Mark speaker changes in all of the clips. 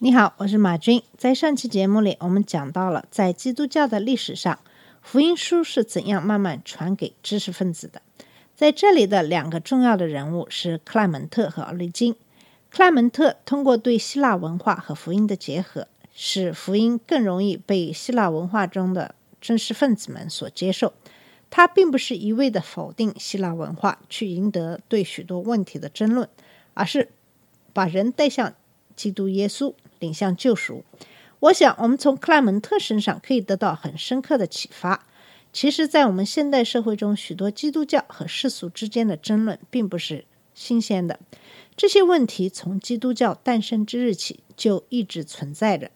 Speaker 1: 你好，我是马军。在上期节目里，我们讲到了在基督教的历史上，福音书是怎样慢慢传给知识分子的。在这里的两个重要的人物是克莱门特和奥利金。克莱门特通过对希腊文化和福音的结合，使福音更容易被希腊文化中的知识分子们所接受。他并不是一味的否定希腊文化，去赢得对许多问题的争论，而是把人带向基督耶稣，领向救赎。我想，我们从克莱门特身上可以得到很深刻的启发。其实，在我们现代社会中，许多基督教和世俗之间的争论并不是新鲜的。这些问题从基督教诞生之日起就一直存在着。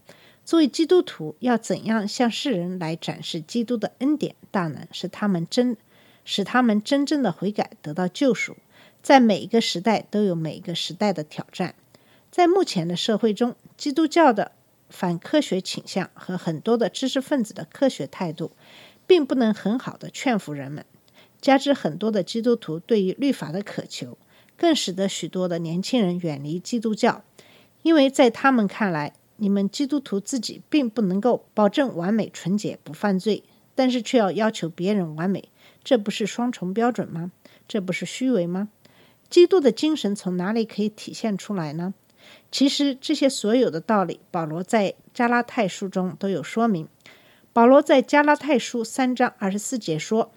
Speaker 1: 作为基督徒，要怎样向世人来展示基督的恩典大能，使他们真使他们真正的悔改，得到救赎？在每一个时代都有每一个时代的挑战。在目前的社会中，基督教的反科学倾向和很多的知识分子的科学态度，并不能很好的劝服人们。加之很多的基督徒对于律法的渴求，更使得许多的年轻人远离基督教，因为在他们看来，你们基督徒自己并不能够保证完美、纯洁、不犯罪，但是却要要求别人完美，这不是双重标准吗？这不是虚伪吗？基督的精神从哪里可以体现出来呢？其实这些所有的道理，保罗在加拉太书中都有说明。保罗在加拉太书三章二十四节说：“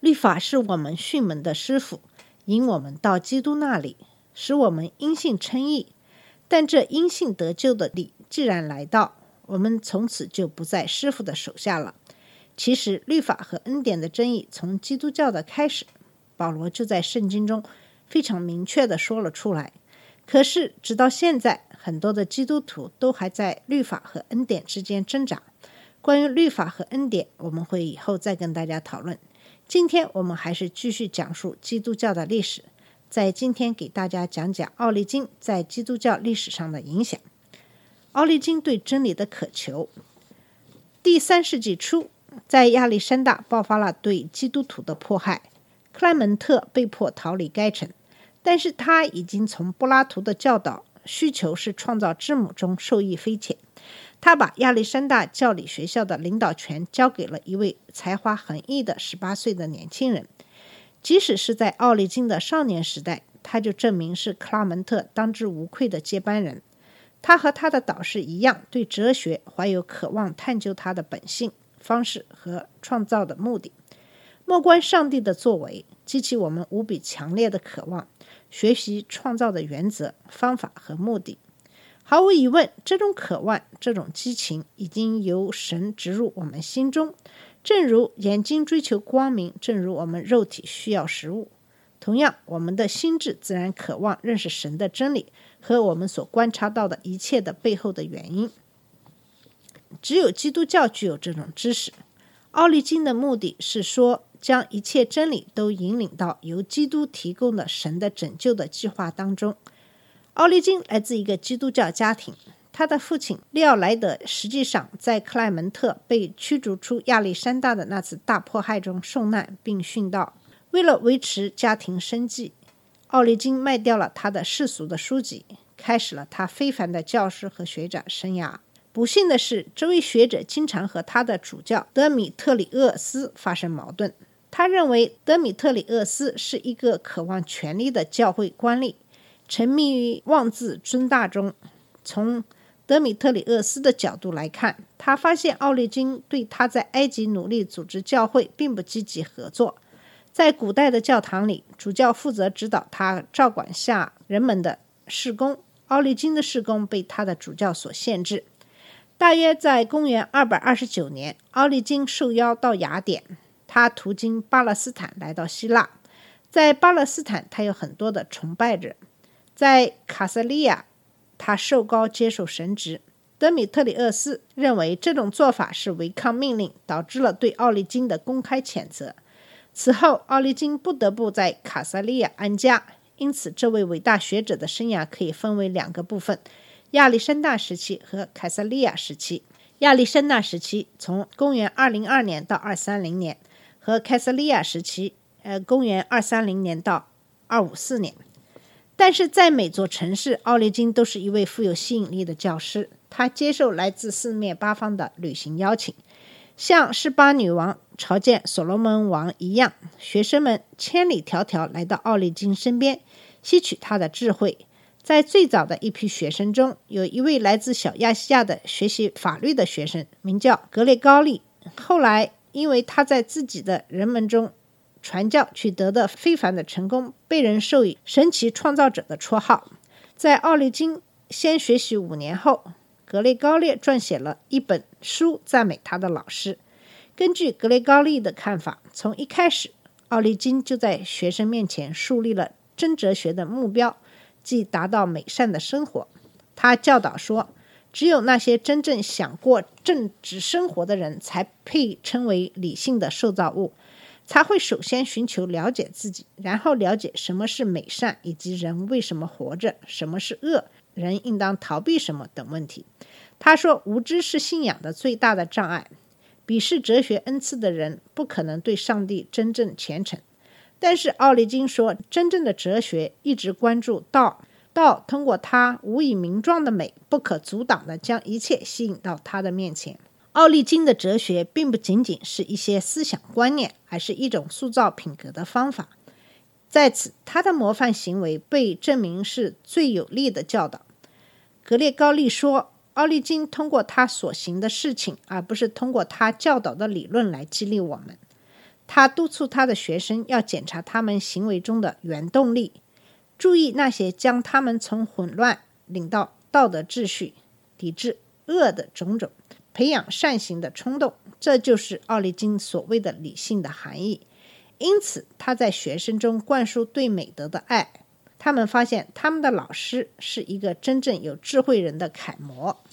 Speaker 1: 律法是我们训门的师傅，引我们到基督那里，使我们因信称义。但这因信得救的理既然来到，我们从此就不在师傅的手下了。其实律法和恩典的争议从基督教的开始，保罗就在圣经中非常明确的说了出来。可是直到现在，很多的基督徒都还在律法和恩典之间挣扎。关于律法和恩典，我们会以后再跟大家讨论。今天我们还是继续讲述基督教的历史，在今天给大家讲讲奥利金在基督教历史上的影响。奥利金对真理的渴求。第三世纪初，在亚历山大爆发了对基督徒的迫害，克莱门特被迫逃离该城，但是他已经从柏拉图的教导需求是创造之母中受益匪浅。他把亚历山大教理学校的领导权交给了一位才华横溢的十八岁的年轻人。即使是在奥利金的少年时代，他就证明是克拉门特当之无愧的接班人。他和他的导师一样，对哲学怀有渴望探究它的本性、方式和创造的目的。莫观上帝的作为，激起我们无比强烈的渴望，学习创造的原则、方法和目的。毫无疑问，这种渴望、这种激情已经由神植入我们心中，正如眼睛追求光明，正如我们肉体需要食物。同样，我们的心智自然渴望认识神的真理和我们所观察到的一切的背后的原因。只有基督教具有这种知识。奥利金的目的是说，将一切真理都引领到由基督提供的神的拯救的计划当中。奥利金来自一个基督教家庭，他的父亲利奥莱德实际上在克莱门特被驱逐出亚历山大的那次大迫害中受难并殉道。为了维持家庭生计，奥利金卖掉了他的世俗的书籍，开始了他非凡的教师和学者生涯。不幸的是，这位学者经常和他的主教德米特里厄斯发生矛盾。他认为德米特里厄斯是一个渴望权力的教会官吏。沉迷于妄自尊大中。从德米特里厄斯的角度来看，他发现奥利金对他在埃及努力组织教会并不积极合作。在古代的教堂里，主教负责指导他照管下人们的事工。奥利金的事工被他的主教所限制。大约在公元229年，奥利金受邀到雅典，他途经巴勒斯坦来到希腊。在巴勒斯坦，他有很多的崇拜者。在卡萨利亚，他受高接受神职；德米特里厄斯认为这种做法是违抗命令，导致了对奥利金的公开谴责。此后，奥利金不得不在卡萨利亚安家。因此，这位伟大学者的生涯可以分为两个部分：亚历山大时期和凯撒利亚时期。亚历山大时期从公元202年到230年，和凯撒利亚时期，呃，公元230年到254年。但是在每座城市，奥利金都是一位富有吸引力的教师。他接受来自四面八方的旅行邀请，像示巴女王朝见所罗门王一样，学生们千里迢迢来到奥利金身边，吸取他的智慧。在最早的一批学生中，有一位来自小亚细亚的学习法律的学生，名叫格列高利。后来，因为他在自己的人们中传教取得的非凡的成功，被人授予“神奇创造者”的绰号。在奥利金先学习五年后，格雷高利撰写了一本书，赞美他的老师。根据格雷高利的看法，从一开始，奥利金就在学生面前树立了真哲学的目标。即达到美善的生活。他教导说，只有那些真正想过正直生活的人，才配称为理性的受造物，才会首先寻求了解自己，然后了解什么是美善，以及人为什么活着，什么是恶，人应当逃避什么等问题。他说，无知是信仰的最大的障碍。鄙视哲学恩赐的人，不可能对上帝真正虔诚。但是奥利金说，真正的哲学一直关注道，道通过它无以名状的美，不可阻挡地将一切吸引到他的面前。奥利金的哲学并不仅仅是一些思想观念，而是一种塑造品格的方法。在此，他的模范行为被证明是最有力的教导。格列高利说，奥利金通过他所行的事情，而不是通过他教导的理论来激励我们。他督促他的学生要检查他们行为中的原动力，注意那些将他们从混乱领到道德秩序、抵制恶的种种，培养善行的冲动。这就是奥利金所谓的理性的含义。因此，他在学生中灌输对美德的爱。他们发现他们的老师是一个真正有智慧人的楷模。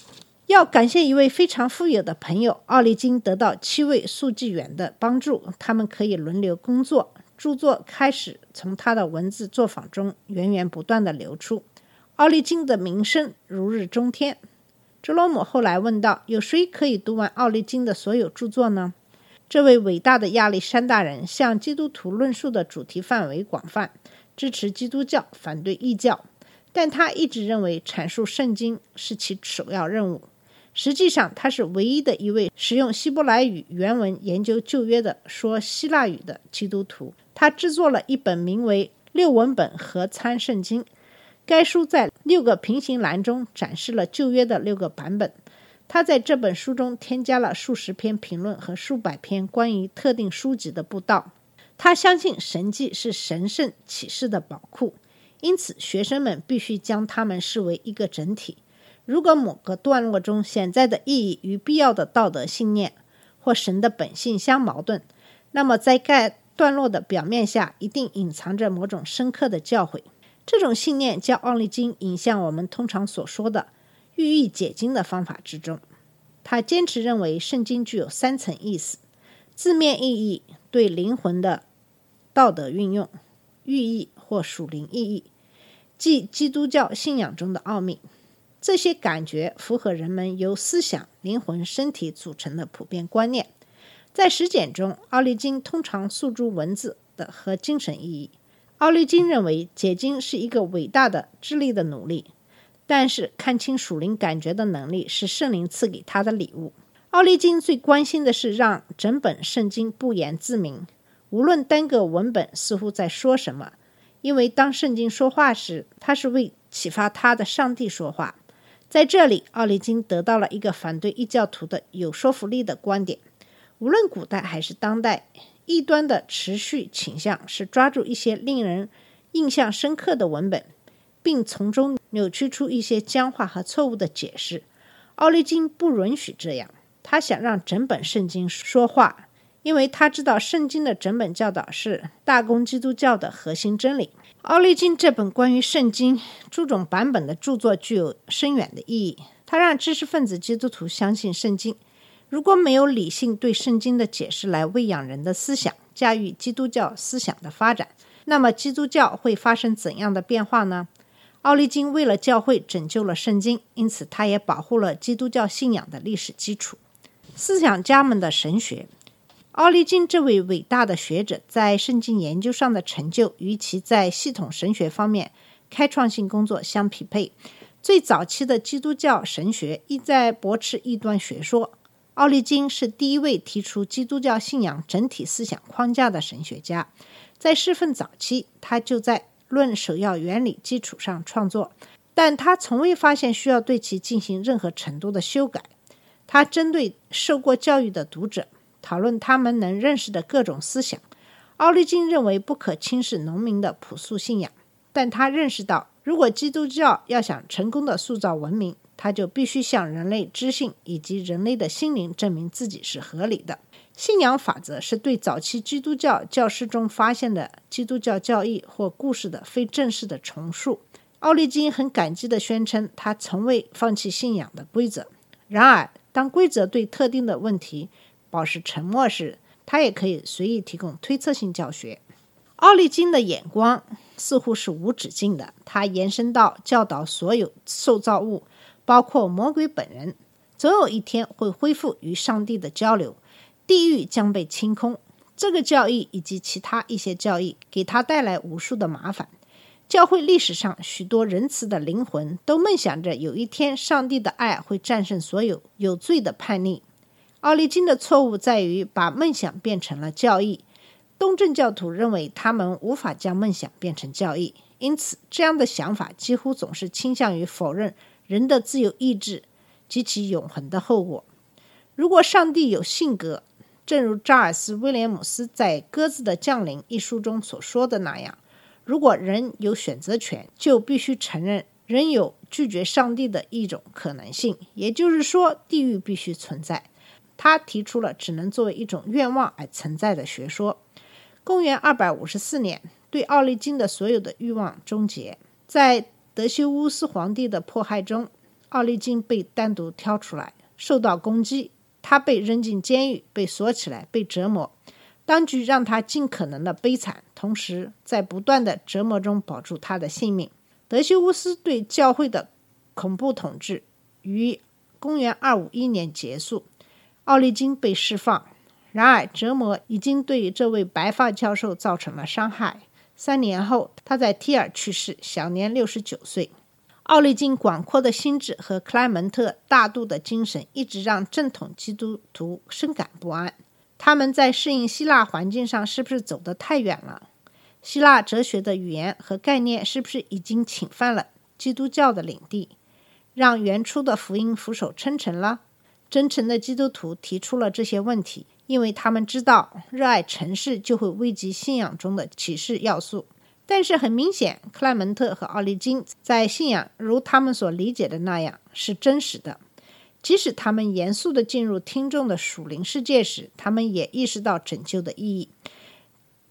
Speaker 1: 要感谢一位非常富有的朋友，奥利金得到七位速记员的帮助，他们可以轮流工作。著作开始从他的文字作坊中源源不断的流出，奥利金的名声如日中天。哲罗姆后来问道：“有谁可以读完奥利金的所有著作呢？”这位伟大的亚历山大人向基督徒论述的主题范围广泛，支持基督教，反对异教，但他一直认为阐述圣经是其首要任务。实际上，他是唯一的一位使用希伯来语原文研究旧约的说希腊语的基督徒。他制作了一本名为《六文本合参圣经》，该书在六个平行栏中展示了旧约的六个版本。他在这本书中添加了数十篇评论和数百篇关于特定书籍的布道。他相信神迹是神圣启示的宝库，因此学生们必须将它们视为一个整体。如果某个段落中潜在的意义与必要的道德信念或神的本性相矛盾，那么在该段落的表面下一定隐藏着某种深刻的教诲。这种信念将奥利金引向我们通常所说的寓意解经的方法之中。他坚持认为圣经具有三层意思：字面意义、对灵魂的道德运用、寓意或属灵意义，即基督教信仰中的奥秘。这些感觉符合人们由思想、灵魂、身体组成的普遍观念。在实践中，奥利金通常诉诸文字的和精神意义。奥利金认为解经是一个伟大的智力的努力，但是看清属灵感觉的能力是圣灵赐给他的礼物。奥利金最关心的是让整本圣经不言自明，无论单个文本似乎在说什么，因为当圣经说话时，他是为启发他的上帝说话。在这里，奥利金得到了一个反对异教徒的有说服力的观点。无论古代还是当代，异端的持续倾向是抓住一些令人印象深刻的文本，并从中扭曲出一些僵化和错误的解释。奥利金不允许这样，他想让整本圣经说话，因为他知道圣经的整本教导是大公基督教的核心真理。奥利金这本关于圣经诸种版本的著作具有深远的意义。他让知识分子基督徒相信圣经。如果没有理性对圣经的解释来喂养人的思想，驾驭基督教思想的发展，那么基督教会发生怎样的变化呢？奥利金为了教会拯救了圣经，因此他也保护了基督教信仰的历史基础。思想家们的神学，奥利金这位伟大的学者在圣经研究上的成就，与其在系统神学方面开创性工作相匹配。最早期的基督教神学意在驳斥异端学说。奥利金是第一位提出基督教信仰整体思想框架的神学家。在侍奉早期，他就在论首要原理基础上创作，但他从未发现需要对其进行任何程度的修改。他针对受过教育的读者讨论他们能认识的各种思想。奥利金认为不可轻视农民的朴素信仰，但他认识到，如果基督教要想成功的塑造文明，他就必须向人类知性以及人类的心灵证明自己是合理的。信仰法则是对早期基督教教师中发现的基督教教义或故事的非正式的重述。奥利金很感激地宣称，他从未放弃信仰的规则。然而，当规则对特定的问题保持沉默时，他也可以随意提供推测性教学。奥利金的眼光似乎是无止境的，他延伸到教导所有受造物，包括魔鬼本人，总有一天会恢复与上帝的交流，地狱将被清空。这个教义以及其他一些教义给他带来无数的麻烦。教会历史上许多仁慈的灵魂都梦想着有一天上帝的爱会战胜所有有罪的叛逆。奥利金的错误在于把梦想变成了教义。东正教徒认为他们无法将梦想变成教义，因此这样的想法几乎总是倾向于否认人的自由意志及其永恒的后果。如果上帝有性格，正如查尔斯·威廉姆斯在《鸽子的降临》一书中所说的那样。如果人有选择权，就必须承认人有拒绝上帝的一种可能性，也就是说，地狱必须存在。他提出了只能作为一种愿望而存在的学说。公元二百五十四年，对奥利金的所有的欲望终结。在德修乌斯皇帝的迫害中，奥利金被单独挑出来，受到攻击，他被扔进监狱，被锁起来，被折磨。当局让他尽可能的悲惨，同时在不断的折磨中保住他的性命。德修乌斯对教会的恐怖统治于公元251年结束，奥利金被释放。然而，折磨已经对这位白发教授造成了伤害。三年后，他在提尔去世，享年六十九岁。奥利金广阔的心智和克莱门特大度的精神一直让正统基督徒深感不安。他们在适应希腊环境上是不是走得太远了？希腊哲学的语言和概念是不是已经侵犯了基督教的领地，让原初的福音俯首称臣了？真诚的基督徒提出了这些问题，因为他们知道热爱城市就会危及信仰中的启示要素。但是很明显，克莱门特和奥利金在信仰如他们所理解的那样是真实的。即使他们严肃地进入听众的属灵世界时，他们也意识到拯救的意义。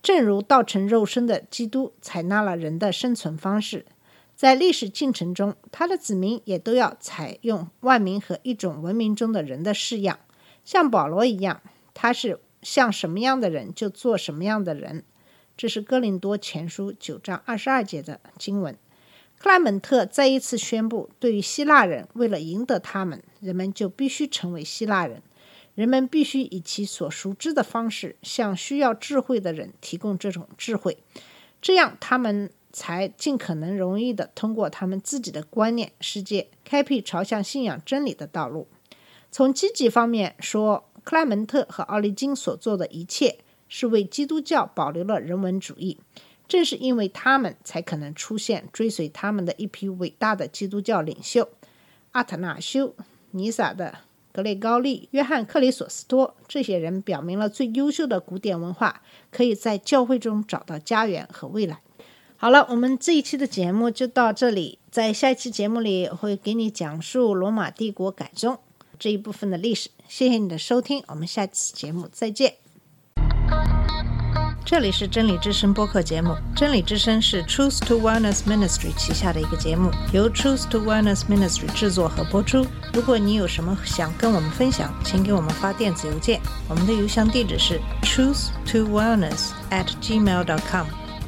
Speaker 1: 正如道成肉身的基督采纳了人的生存方式，在历史进程中，他的子民也都要采用万民和一种文明中的人的式样，像保罗一样，他是像什么样的人就做什么样的人。这是哥林多前书九章二十二节的经文。克莱门特再一次宣布，对于希腊人，为了赢得他们，人们就必须成为希腊人。人们必须以其所熟知的方式，向需要智慧的人提供这种智慧，这样他们才尽可能容易地通过他们自己的观念世界，开辟朝向信仰真理的道路。从积极方面说，克莱门特和奥利金所做的一切，是为基督教保留了人文主义。正是因为他们，才可能出现追随他们的一批伟大的基督教领袖：阿特纳修、尼撒的格雷高利、约翰克里索斯托。这些人表明了最优秀的古典文化可以在教会中找到家园和未来。好了，我们这一期的节目就到这里，在下一期节目里我会给你讲述罗马帝国改宗这一部分的历史。谢谢你的收听，我们下期节目再见。这里是真理之声播客节目。真理之声是 Truth to Wellness Ministry 旗下的一个节目，由 Truth to Wellness Ministry 制作和播出。如果你有什么想跟我们分享，请给我们发电子邮件，我们的邮箱地址是 truth to wellness at gmail dot com。